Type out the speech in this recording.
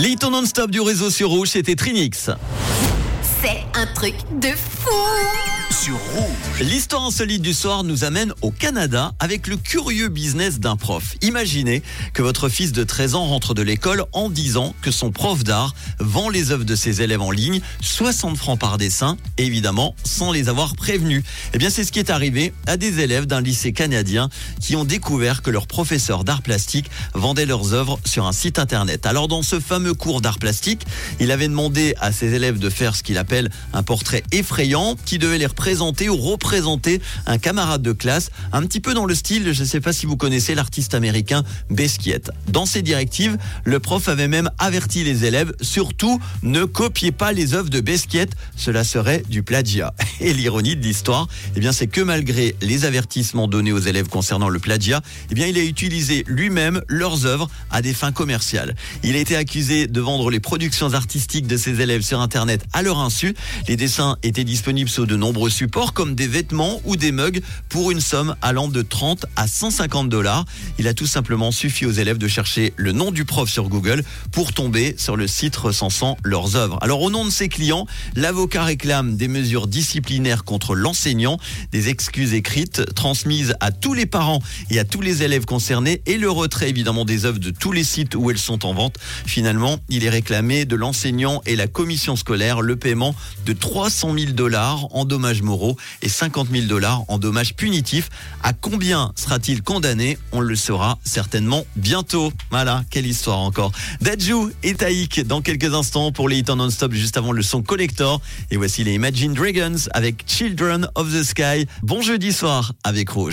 Les non-stop du réseau sur Rouge, c'était Trinix. C'est un truc de fou L'histoire insolite du soir nous amène au Canada avec le curieux business d'un prof. Imaginez que votre fils de 13 ans rentre de l'école en disant que son prof d'art vend les œuvres de ses élèves en ligne, 60 francs par dessin, évidemment sans les avoir prévenus. Eh bien c'est ce qui est arrivé à des élèves d'un lycée canadien qui ont découvert que leur professeur d'art plastique vendait leurs œuvres sur un site internet. Alors dans ce fameux cours d'art plastique, il avait demandé à ses élèves de faire ce qu'il appelle un portrait effrayant qui devait les présenter ou représenter un camarade de classe, un petit peu dans le style, je ne sais pas si vous connaissez l'artiste américain Besquiet. Dans ses directives, le prof avait même averti les élèves, surtout ne copiez pas les œuvres de Besquiet, cela serait du plagiat. Et l'ironie de l'histoire, eh c'est que malgré les avertissements donnés aux élèves concernant le plagiat, eh bien il a utilisé lui-même leurs œuvres à des fins commerciales. Il a été accusé de vendre les productions artistiques de ses élèves sur internet à leur insu. Les dessins étaient disponibles sous de nombreux supports comme des vêtements ou des mugs pour une somme allant de 30 à 150 dollars. Il a tout simplement suffi aux élèves de chercher le nom du prof sur Google pour tomber sur le site recensant leurs œuvres. Alors au nom de ses clients, l'avocat réclame des mesures disciplinaires contre l'enseignant, des excuses écrites transmises à tous les parents et à tous les élèves concernés et le retrait évidemment des œuvres de tous les sites où elles sont en vente. Finalement, il est réclamé de l'enseignant et la commission scolaire le paiement de 300 000 dollars en et 50 000 dollars en dommages punitifs. À combien sera-t-il condamné? On le saura certainement bientôt. Voilà, quelle histoire encore. Dajou et Taïk dans quelques instants pour les hits en non-stop juste avant le son collector. Et voici les Imagine Dragons avec Children of the Sky. Bon jeudi soir avec Rouge.